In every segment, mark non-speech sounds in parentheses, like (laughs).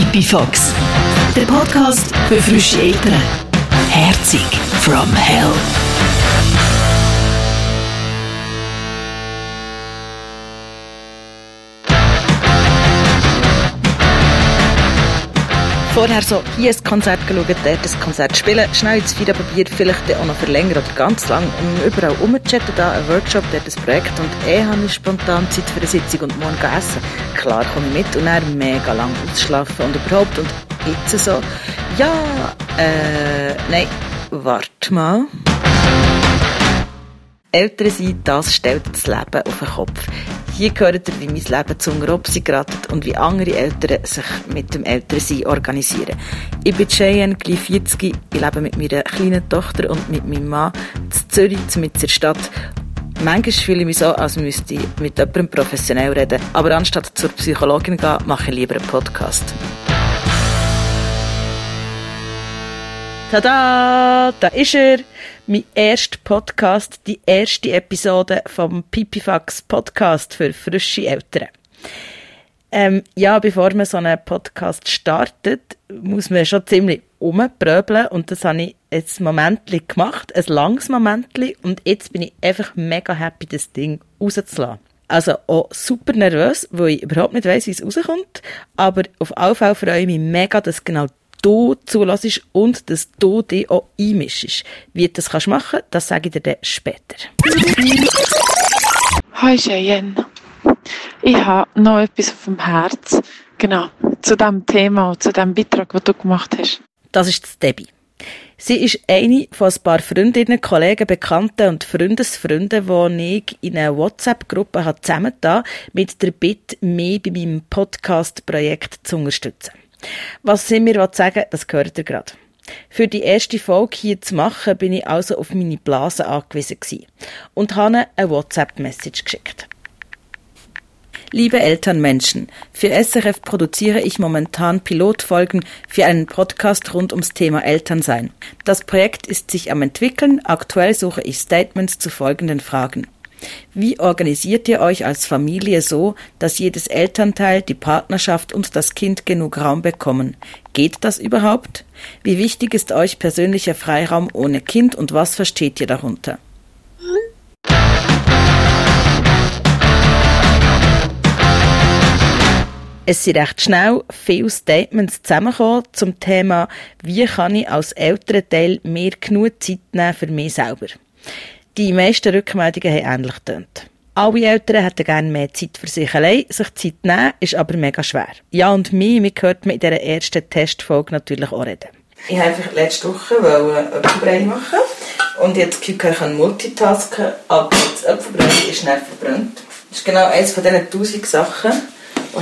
Pipi Fox, der Podcast für frische Eltern. Herzig from Hell. Vorher so hier ein Konzert geschaut, dort ein Konzert spielen, schnell ins Feier probiert, vielleicht auch noch verlängern oder ganz lang und überall rumchatten, da ein Workshop, dort ein Projekt und eh habe ich spontan Zeit für eine Sitzung und morgen essen. Klar komme ich mit und dann mega lang ausschlafen und überhaupt und jetzt so, ja, äh, nein, warte mal. Eltern sein, das stellt das Leben auf den Kopf. Hier gehört ihr, wie mein Leben zum Robsi geratet und wie andere Eltern sich mit dem Elternsein organisieren. Ich bin Cheyenne, gleich 40, ich lebe mit meiner kleinen Tochter und mit meinem Mann in Zürich, mit der Stadt. Manchmal fühle ich mich so, als müsste ich mit jemandem professionell reden, aber anstatt zur Psychologin gehen, mache ich lieber einen Podcast. Tada! Da ist er! Mein erster Podcast, die erste Episode vom Pipifax Podcast für frische Eltern. Ähm, ja, bevor man so einen Podcast startet, muss man schon ziemlich umpröbeln und das habe ich jetzt ein Moment gemacht, ein langes Moment und jetzt bin ich einfach mega happy, das Ding rauszulassen. Also auch super nervös, weil ich überhaupt nicht weiss, wie es rauskommt, aber auf jeden Fall freue ich mich mega, dass genau du zulässt und dass du dich auch einmischst. Wie du das kannst machen das sage ich dir dann später. Hi Cheyenne. Ich habe noch etwas auf dem Herz. Genau, zu dem Thema und zu dem Beitrag, den du gemacht hast. Das ist Debbie. Sie ist eine von ein paar Freundinnen, Kollegen, Bekannten und Freundesfreunden, die ich in einer WhatsApp-Gruppe zusammengetan mit der Bitte, mich bei meinem Podcast-Projekt zu unterstützen. Was sie mir sagen das gehört ihr gerade. Für die erste Folge hier zu machen, bin ich also auf meine Blase angewiesen und habe eine WhatsApp-Message geschickt. Liebe Elternmenschen, für SRF produziere ich momentan Pilotfolgen für einen Podcast rund ums Thema Elternsein. Das Projekt ist sich am entwickeln, aktuell suche ich Statements zu folgenden Fragen. Wie organisiert ihr euch als Familie so, dass jedes Elternteil, die Partnerschaft und das Kind genug Raum bekommen? Geht das überhaupt? Wie wichtig ist euch persönlicher Freiraum ohne Kind und was versteht ihr darunter? Es sind recht schnell viele Statements zusammengekommen zum Thema, wie kann ich als Elternteil mir genug Zeit nehmen für mich selber. Die meisten Rückmeldungen haben ähnlich getönt. Alle Eltern hätten gerne mehr Zeit für sich allein. Sich Zeit nehmen ist aber mega schwer. Ja, und mich, mich hört man in dieser ersten Testfolge natürlich auch reden. Ich wollte einfach letzte Woche Äpfelbrei machen und jetzt ich kann multitasken, aber das Äpfelbrei ist schnell verbrannt. Das ist genau eines von diesen tausend Sachen,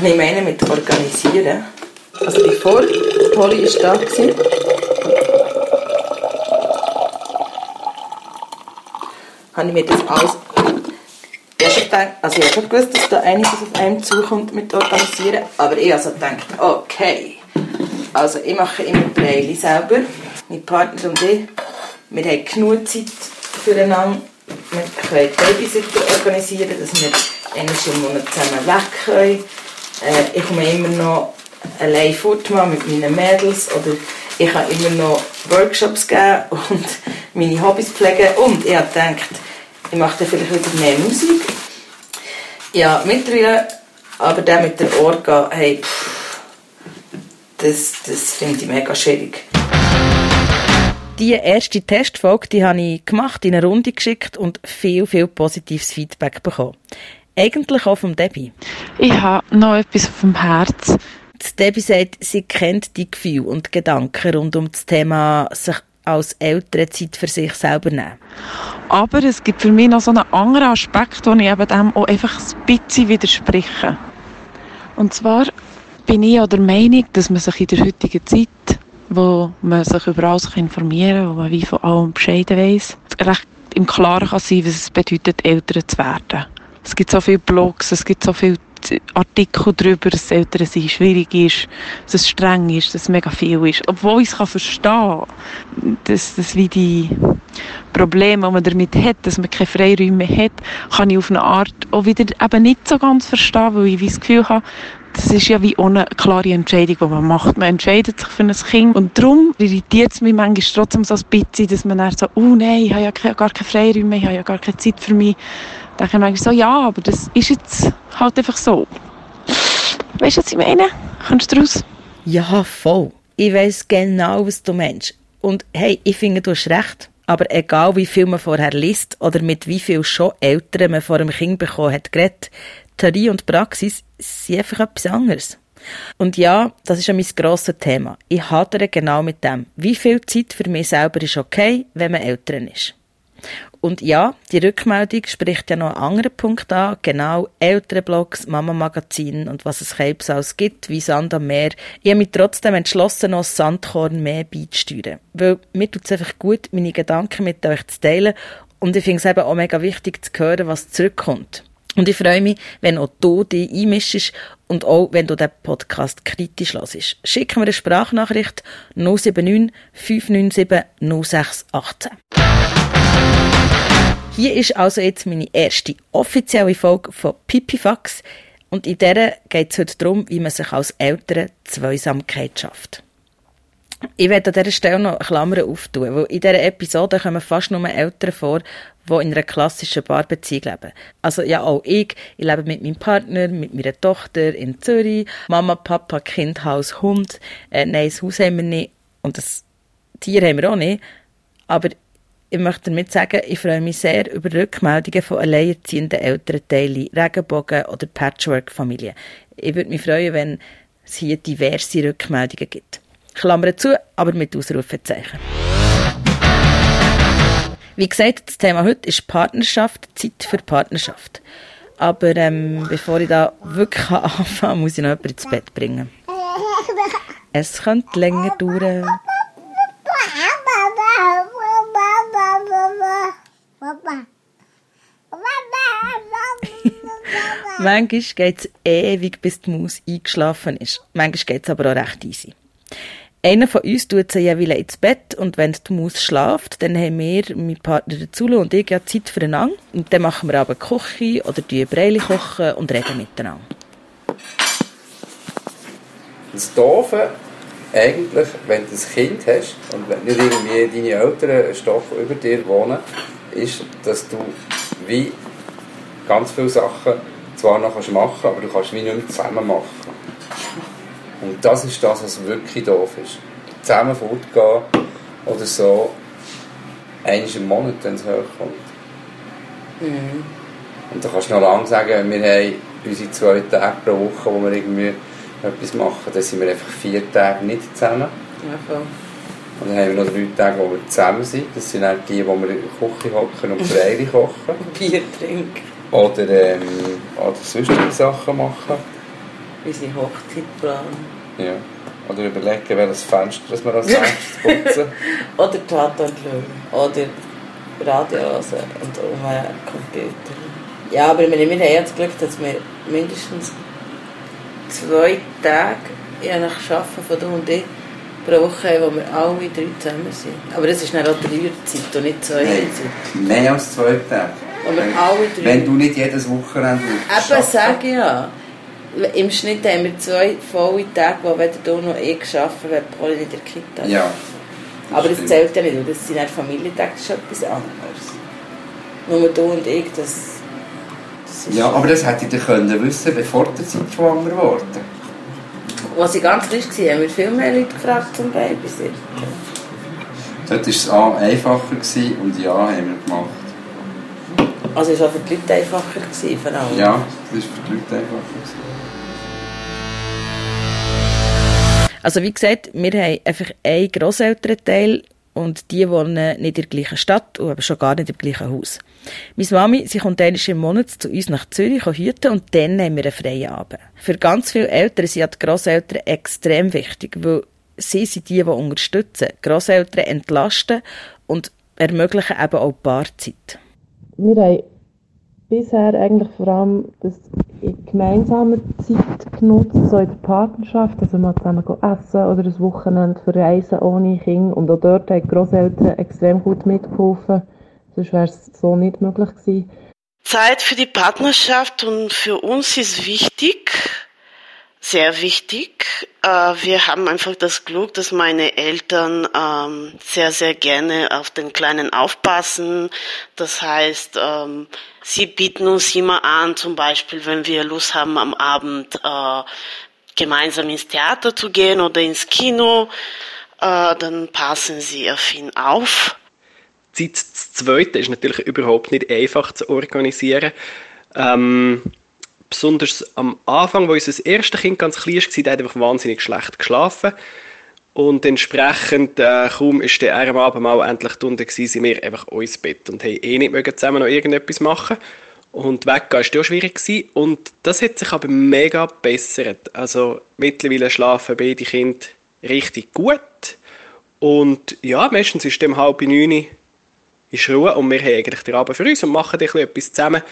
die ich meine mit organisieren. Also die Polly ist da war, habe ich mir das alles gedacht, also ich habe schon gewusst, dass da einiges auf einem zukommt mit Organisieren, aber ich also gedacht, okay, also ich mache immer Breili selber, mein Partner und ich, wir haben genug Zeit füreinander, wir können Babysitter organisieren, dass wir einmal im Monat zusammen weg können. Äh, ich komme immer noch allein fort mit meinen Mädels oder ich kann immer noch Workshops geben und (laughs) meine Hobbys pflegen und ich habe gedacht, ich mache dann vielleicht wieder mehr Musik. Ja, mittlerweile, aber der mit der Orga, hey, pff, das, das finde ich mega schwierig. Die erste Testfolge die habe ich gemacht, in eine Runde geschickt und viel, viel positives Feedback bekommen. Eigentlich auch vom Debbie. Ich habe noch etwas auf dem Herz. Debbie sagt, sie kennt die Gefühle und Gedanken rund um das Thema sich als Eltern Zeit für sich selber nehmen. Aber es gibt für mich noch so einen anderen Aspekt, wo ich eben dem auch einfach ein bisschen widerspreche. Und zwar bin ich der Meinung, dass man sich in der heutigen Zeit, wo man sich über alles informieren kann, wo man wie von allem Bescheid weiss, recht im Klaren kann sein, was es bedeutet, Eltern zu werden. Es gibt so viele Blogs, es gibt so viele Artikel darüber, dass Eltern sein schwierig ist, dass es streng ist, dass es mega viel ist. Obwohl ich es verstehen kann, dass, dass wie die Probleme, die man damit hat, dass man keine Freiräume hat, kann ich auf eine Art auch wieder eben nicht so ganz verstehen, weil ich das Gefühl habe, das ist ja wie ohne klare Entscheidung, die man macht. Man entscheidet sich für ein Kind. Und darum irritiert es mich manchmal trotzdem so ein bisschen, dass man dann so, oh nein, ich habe ja gar keine Freiräume, ich habe ja gar keine Zeit für mich. Dann denke ich manchmal so, ja, aber das ist jetzt halt einfach so. Weißt du, was ich meine? Kommst du raus? Ja, voll. Ich weiss genau, was du meinst. Und hey, ich finde, du hast recht. Aber egal, wie viel man vorher liest oder mit wie viel schon Eltern man vor einem Kind bekommen hat geredet, Theorie und Praxis sind einfach etwas anderes. Und ja, das ist ja mein grosses Thema. Ich hadere genau mit dem. Wie viel Zeit für mich selber ist okay, wenn man Eltern ist? Und ja, die Rückmeldung spricht ja noch einen anderen Punkt an, genau Elternblogs, Mama-Magazinen und was es Krebs alles gibt, wie Sand am Meer. Ich habe mich trotzdem entschlossen, noch Sandkorn mehr beizusteuern. Weil mir tut es einfach gut, meine Gedanken mit euch zu teilen und ich finde es eben auch mega wichtig zu hören, was zurückkommt. Und ich freue mich, wenn auch du dich einmischst und auch, wenn du den Podcast kritisch hörst. Schick mir eine Sprachnachricht 079 597 0618. Hier ist also jetzt meine erste offizielle Folge von Pipifax und in der geht es heute darum, wie man sich als Eltern Zweisamkeit schafft. Ich werde an dieser Stelle noch eine Klammer auftun, weil in dieser Episode kommen fast nur Eltern vor, die in einer klassischen Paarbeziehung leben. Also ja, auch ich. Ich lebe mit meinem Partner, mit meiner Tochter in Zürich. Mama, Papa, Kind, Haus, Hund. Äh, nein, das Haus haben wir nicht und das Tier haben wir auch nicht. Aber ich möchte damit sagen, ich freue mich sehr über Rückmeldungen von alleinerziehenden Elternteilen, Regenbogen- oder Patchwork-Familien. Ich würde mich freuen, wenn es hier diverse Rückmeldungen gibt. Klammer zu, aber mit Ausrufezeichen. Wie gesagt, das Thema heute ist Partnerschaft, Zeit für Partnerschaft. Aber ähm, bevor ich da wirklich (laughs) anfange, muss ich noch jemanden ins Bett bringen. (laughs) Es könnte länger dauern. (laughs) Manchmal geht es ewig, bis die Maus eingeschlafen ist. Manchmal geht es aber auch recht easy. Einer von uns tut sie jeweils ins Bett und wenn die Maus schlaft, dann haben wir, mein Partner dazu und ich, ja Zeit füreinander. Und dann machen wir aber Küche oder die Breili kochen und reden miteinander. Das Doofe, eigentlich, wenn du ein Kind hast und wenn nicht irgendwie deine Eltern einen Stock über dir wohnen, ist, dass du wie ganz viele Sachen zwar noch machen kannst, aber du kannst wie nicht mehr zusammen machen. Und das ist das, was wirklich doof ist. Zusammen fortgehen oder so, einmal im Monat, wenn es hochkommt. Mhm. Und da kannst du noch lange sagen, wir haben unsere zwei Tage pro Woche, wo wir irgendwie etwas machen, dann sind wir einfach vier Tage nicht zusammen. Ja, voll. Und dann haben wir noch drei Tage, wo wir zusammen sind. Das sind auch die, wo wir in der Küche hocken und Freire (laughs) kochen. Bier trinken. Oder, ähm, oder sonstige Sachen machen unsere Hochzeit planen. Ja. Oder überlegen, welches Fenster das wir als nächstes putzen. (laughs) oder Tatort schauen. Oder Radio hören und um Computer. Ja, aber wir, wir haben jetzt Glück, dass wir mindestens zwei Tage je nach Arbeiten von du und ich pro Woche wo wir alle drei zusammen sind. Aber das ist dann auch Dreierzeit und nicht zwei Nein, mehr als zwei Tage. Wenn, wenn, du nicht jedes Wochenende Eben, sage ich ja. Im Schnitt haben wir zwei volle Tage, wo weder du noch ich arbeiten, wenn Paul in der Kita. Ja. Das Aber das zählt ja nicht, das sind halt Familientage, das ist etwas anderes. Nur du und ich, das, Ja, aber das hätte ich können wissen, bevor du schwanger wurde. Als ich ganz frisch war, haben wir viel mehr Leute gefragt zum Babysitter. Dort war es A einfacher und ja, haben wir gemacht. Also es war für die Leute einfacher, vor allem? Ja, es war für die Leute einfacher. Also wie gesagt, wir haben einfach einen Grosselternteil und die wohnen nicht in der gleichen Stadt und aber schon gar nicht im gleichen Haus. Meine Mami, sie kommt einmal im Monat zu uns nach Zürich hüten und dann haben wir einen freien Abend. Für ganz viele Eltern sind die Grosseltern extrem wichtig, weil sie sind die, die unterstützen. Grosseltern entlasten und ermöglichen eben auch Paarzeit. Wir haben bisher eigentlich vor allem das in gemeinsamer Zeit genutzt, so in der Partnerschaft, also mal zusammen essen oder ein Wochenende verreisen ohne Kinder. Und auch dort haben die Grosseltern extrem gut mitgeholfen. Sonst wäre es so nicht möglich gewesen. Zeit für die Partnerschaft und für uns ist wichtig, sehr wichtig. Äh, wir haben einfach das Glück, dass meine Eltern ähm, sehr, sehr gerne auf den Kleinen aufpassen. Das heißt, ähm, sie bieten uns immer an, zum Beispiel, wenn wir Lust haben, am Abend äh, gemeinsam ins Theater zu gehen oder ins Kino, äh, dann passen sie auf ihn auf. Zeit zweite ist natürlich überhaupt nicht einfach zu organisieren. Ähm, besonders am Anfang, wo unser erstes Kind ganz klein war, hat einfach wahnsinnig schlecht geschlafen. Und entsprechend, äh, kaum ist der am Abend mal endlich unten gewesen, sind wir einfach ins Bett und haben eh nicht mögen zusammen noch irgendetwas machen. Und weggehen war auch schwierig gewesen. Und das hat sich aber mega bessert. Also mittlerweile schlafen beide Kinder richtig gut. Und ja, meistens ist um halb neun ist Ruhe und wir haben eigentlich den Abend für uns und machen etwas zusammen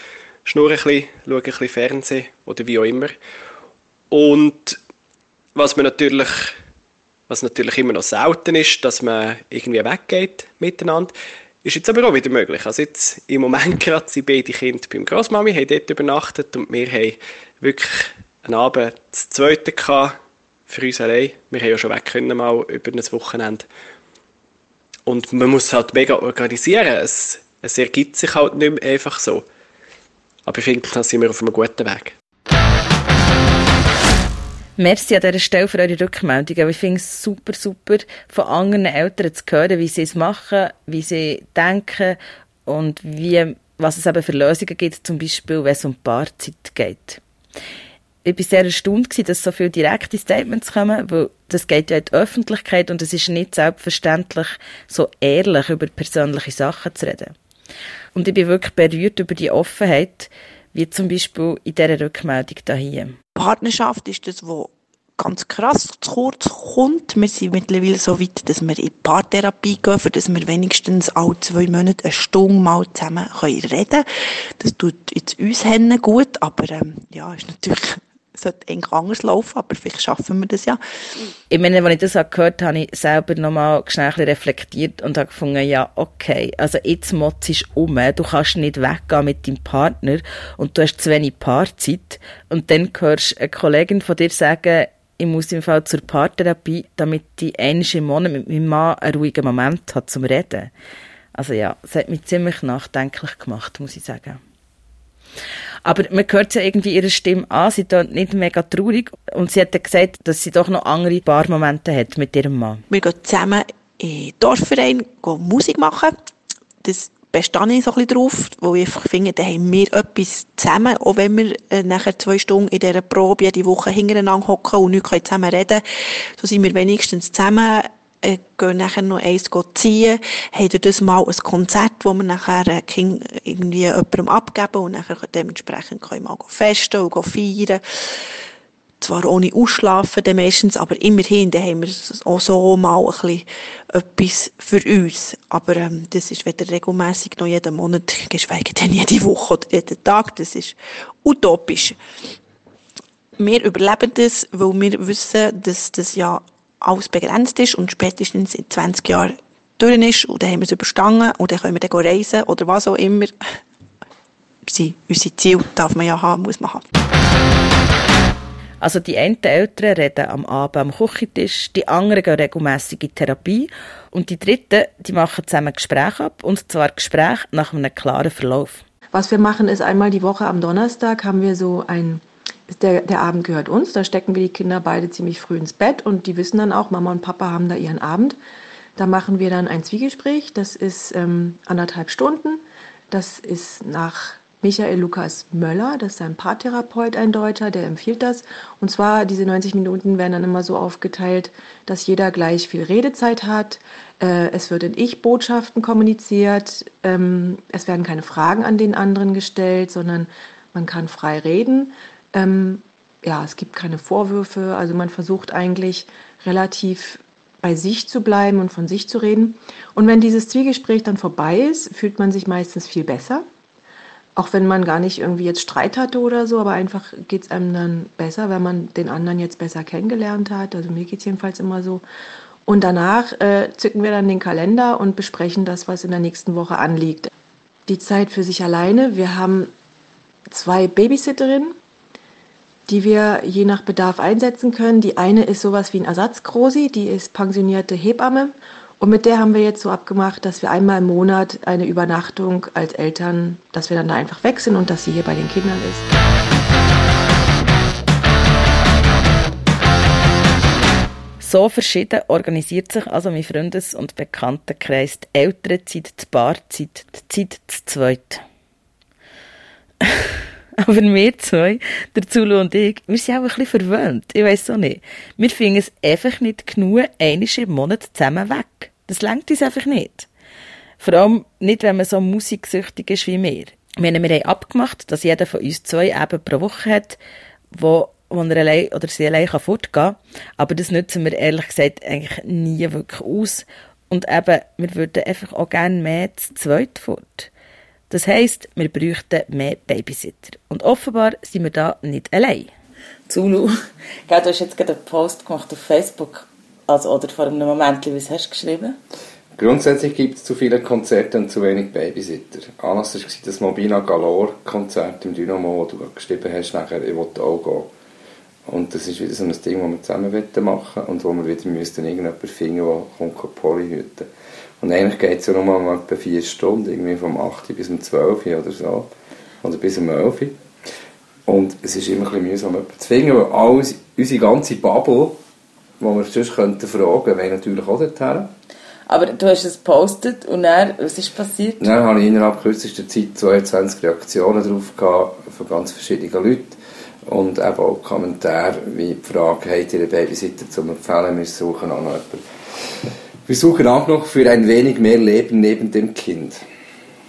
schnurren ein bisschen, schauen ein bisschen Fernsehen oder wie auch immer. Und was man natürlich, was natürlich immer noch selten ist, dass man irgendwie weggeht miteinander, ist jetzt aber auch wieder möglich. Also jetzt im Moment (laughs) gerade sind beide Kinder beim Großmami, haben dort übernachtet und wir haben wirklich einen Abend das zweite gehabt, für uns allein. Wir haben ja schon weg können mal über ein Wochenende. Und man muss halt mega organisieren. Es, es ergibt sich halt nicht mehr einfach so. Aber ich finde, da sind wir auf einem guten Weg. Merci an dieser Stelle für eure Rückmeldungen. Ich finde es super, super, von anderen Eltern zu hören, wie sie es machen, wie sie denken und wie, was es eben für Lösungen gibt, zum Beispiel, wenn es um Paarzeit geht. Ich war sehr erstaunt, dass so viele direkte Statements kommen, weil das geht ja in die Öffentlichkeit und es ist nicht selbstverständlich, so ehrlich über persönliche Sachen zu reden. Und ich bin wirklich berührt über die Offenheit, wie zum Beispiel in dieser Rückmeldung hier. Partnerschaft ist das, was ganz krass zu kurz kommt. Wir sind mittlerweile so weit, dass wir in Paartherapie gehen, für dass wir wenigstens alle zwei Monate eine Stunde mal zusammen reden können. Das tut jetzt uns gut, aber ähm, ja, ist natürlich sollte eigentlich anders laufen, aber vielleicht schaffen wir das ja. Ich meine, als ich das gehört habe, habe ich selber nochmal schnell reflektiert und habe gefunden, ja, okay, also jetzt motzt ist um, du kannst nicht weggehen mit deinem Partner und du hast zu wenig Paarzeit und dann hörst du eine Kollegin von dir sagen, ich muss im Fall zur Paartherapie, damit ich einmal im Monat mit meinem Mann einen ruhigen Moment hat zum Reden. Also ja, es hat mich ziemlich nachdenklich gemacht, muss ich sagen. Aber man hört sie irgendwie ihre Stimme an, sie ist nicht mega traurig. Und sie hat gesagt, dass sie doch noch andere Barmomente hat mit ihrem Mann. Wir gehen zusammen in den Dorfverein gehen Musik machen. Das bestehe ich so ein bisschen drauf, wo ich einfach finde, da haben wir etwas zusammen, auch wenn wir äh, nachher zwei Stunden in dieser Probe jede Woche hintereinander hocken und nicht zusammen reden so sind wir wenigstens zusammen äh, gehen nachher noch eins ziehen, haben das mal ein Konzert, wo wir nachher äh, irgendwie jemandem abgeben und nachher dementsprechend können wir mal festen und feiern. Zwar ohne Ausschlafen dann meistens, aber immerhin, dann haben wir auch so mal ein bisschen etwas für uns. Aber ähm, das ist weder regelmäßig noch jeden Monat, geschweige denn jede Woche oder jeden Tag. Das ist utopisch. Wir überleben das, weil wir wissen, dass das ja alles begrenzt ist und spätestens in 20 Jahren durch ist und dann haben wir es überstanden und dann können wir dann reisen oder was auch immer. (laughs) Unsere Ziele darf man ja haben, muss man haben. Also die einen Eltern reden am Abend am Küchentisch, die anderen gehen regelmässig in Therapie und die dritten, die machen zusammen Gespräche ab und zwar Gespräche nach einem klaren Verlauf. Was wir machen ist einmal die Woche am Donnerstag haben wir so ein der, der Abend gehört uns. Da stecken wir die Kinder beide ziemlich früh ins Bett und die wissen dann auch, Mama und Papa haben da ihren Abend. Da machen wir dann ein Zwiegespräch. Das ist ähm, anderthalb Stunden. Das ist nach Michael Lukas Möller, das ist ein Paartherapeut, ein Deutscher, der empfiehlt das. Und zwar, diese 90 Minuten werden dann immer so aufgeteilt, dass jeder gleich viel Redezeit hat. Äh, es wird in Ich-Botschaften kommuniziert. Ähm, es werden keine Fragen an den anderen gestellt, sondern man kann frei reden. Ähm, ja, es gibt keine Vorwürfe. Also man versucht eigentlich relativ bei sich zu bleiben und von sich zu reden. Und wenn dieses Zwiegespräch dann vorbei ist, fühlt man sich meistens viel besser. Auch wenn man gar nicht irgendwie jetzt Streit hatte oder so, aber einfach geht es einem dann besser, wenn man den anderen jetzt besser kennengelernt hat. Also mir geht es jedenfalls immer so. Und danach äh, zücken wir dann den Kalender und besprechen das, was in der nächsten Woche anliegt. Die Zeit für sich alleine. Wir haben zwei Babysitterinnen, die wir je nach Bedarf einsetzen können. Die eine ist sowas wie ein Ersatzgrosi, die ist pensionierte Hebamme. Und mit der haben wir jetzt so abgemacht, dass wir einmal im Monat eine Übernachtung als Eltern, dass wir dann da einfach weg sind und dass sie hier bei den Kindern ist. So verschieden organisiert sich also mein Freundes- und Bekanntenkreis die Elternzeit, die Paarzeit, die Zeit zu zweit. Aber wir zwei, der Zulu und ich, wir sind auch ein bisschen verwöhnt. Ich weiss auch nicht. Wir finden es einfach nicht genug, einmal im Monat zusammen weg. Das lenkt uns einfach nicht. Vor allem nicht, wenn man so musiksüchtig ist wie wir. Wir haben, abgemacht, dass jeder von uns zwei eben pro Woche hat, wo, wo er allein oder sie allein kann fortgehen kann. Aber das nutzen wir ehrlich gesagt eigentlich nie wirklich aus. Und eben, wir würden einfach auch gerne mehr zu zweit fort. Das heisst, wir bräuchten mehr Babysitter. Und offenbar sind wir da nicht allein. Zulu, (laughs) du hast jetzt gerade einen Post gemacht auf Facebook. Also, oder vor einem Moment, was hast du geschrieben? Grundsätzlich gibt es zu viele Konzerte und zu wenig Babysitter. Anlass war das Mobina Galore Konzert im Dynamo, wo du geschrieben hast, nachher, ich wollte auch gehen. Und das ist wieder so ein Ding, das wir zusammen machen und wo wir wieder müssten irgendjemanden finden, der kommt Poli hüten Und eigentlich geht es ja nur um etwa vier Stunden, irgendwie vom 8 bis um 12 oder so. Oder bis um 11 Und es ist immer ein bisschen mühsam, jemanden zu finden, weil alles, unsere ganze Bubble, die wir sonst könnten fragen, wäre natürlich auch dorthin. Aber du hast es gepostet und dann, was ist passiert? Dann habe ich innerhalb kürzester Zeit 22 Reaktionen darauf gehabt, von ganz verschiedenen Leuten. Und eben auch Kommentare wie die Frage, habt ihr einen Babysitter zum Empfehlen? Wir suchen auch noch jemanden. Wir suchen auch noch für ein wenig mehr Leben neben dem Kind.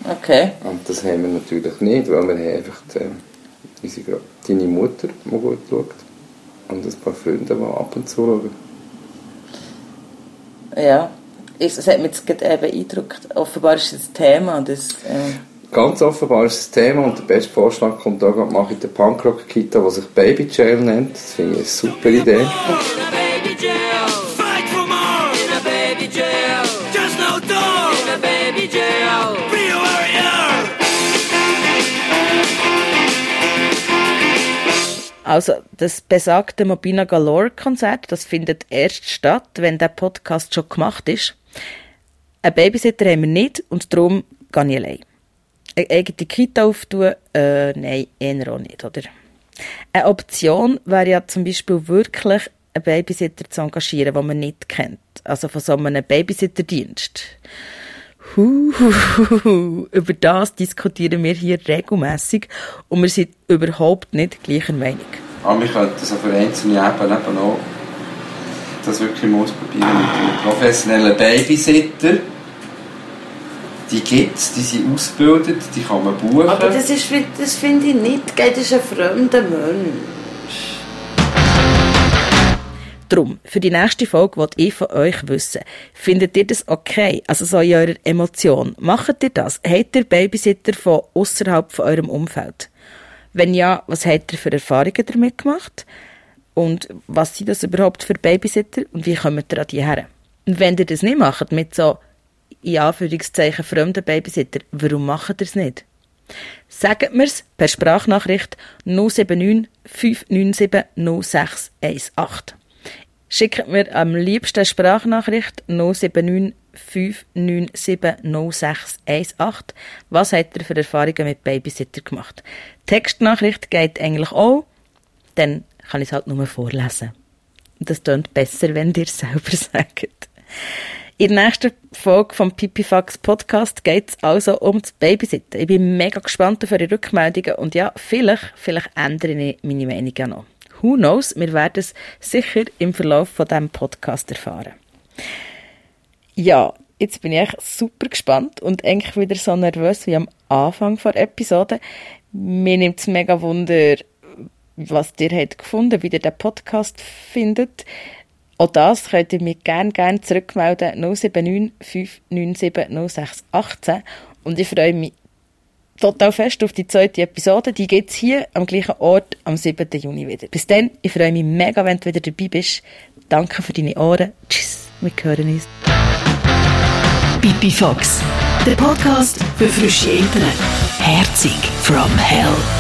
Okay. Und das haben wir natürlich nicht, weil wir haben einfach die, unsere, deine Mutter, die gut schaut. Und ein paar Freunde, die ab und zu schauen. Ja, es hat mich jetzt gerade beeindruckt. Offenbar ist ein Thema. Das, äh Ganz offenbar ist es ein Thema und der beste Vorschlag kommt da gerade mache ich der Punkrock-Kita, die sich Baby Jail nennt. Das finde ich eine super Idee. Also das besagte Mobina Galore Konzert, das findet erst statt, wenn der Podcast schon gemacht ist. Einen Babysitter haben wir nicht und darum gehe ich allein. Eine eigene Kita auftun? Äh, nein, eher auch nicht, oder? Eine Option wäre ja zum Beispiel wirklich, einen Babysitter zu engagieren, den man nicht kennt. Also von so einem Babysitterdienst. Huhuhu. Über das diskutieren wir hier regelmäßig und wir sind überhaupt nicht gleicher Meinung. Aber wir könnten so für einzelne Ebenen eben auch das wirklich ausprobieren mit einem professionellen Babysitter. Die gibt es, die sind ausgebildet, die kann man buchen. Aber das, ist, das finde ich nicht, das ist ein fremder Mensch. Drum, für die nächste Folge wollte ich von euch wissen, findet ihr das okay? Also so in eurer Emotion. Macht ihr das? Habt ihr Babysitter von außerhalb von eurem Umfeld? Wenn ja, was habt ihr für Erfahrungen damit gemacht? Und was sind das überhaupt für Babysitter? Und wie kommt ihr an die her? Und wenn ihr das nicht macht, mit so, in Anführungszeichen, fremden Babysitter, warum macht ihr es nicht? Sagt mir's per Sprachnachricht 079 597 0618. Schickt mir am liebsten Sprachnachricht 079 597 0618. Was habt ihr für Erfahrungen mit Babysitter gemacht? Textnachricht geht eigentlich auch, dann kann ich es halt nur vorlesen. Das klingt besser, wenn ihr es selber (laughs) sagt. In der nächsten Folge vom Pipifax Podcast geht es also um das Babysitten. Ich bin mega gespannt auf eure Rückmeldungen und ja, vielleicht, vielleicht ändere ich meine Meinung ja noch. Who knows? Wir werden es sicher im Verlauf von diesem Podcast erfahren. Ja, jetzt bin ich echt super gespannt und eigentlich wieder so nervös wie am Anfang der Episode. Mir nimmt es mega Wunder, was ihr habt gefunden, wie ihr den Podcast findet. Auch das könnt ihr mir gerne, gerne zurückmelden. 079 597 0618. Und ich freue mich total fest auf die zweite Episode. Die gibt es hier am gleichen Ort am 7. Juni wieder. Bis dann, ich freue mich mega, wenn du wieder dabei bist. Danke für deine Ohren. Tschüss, wir hören uns. Pipi Fox, der Podcast für frische Eltern. Herzig from Hell.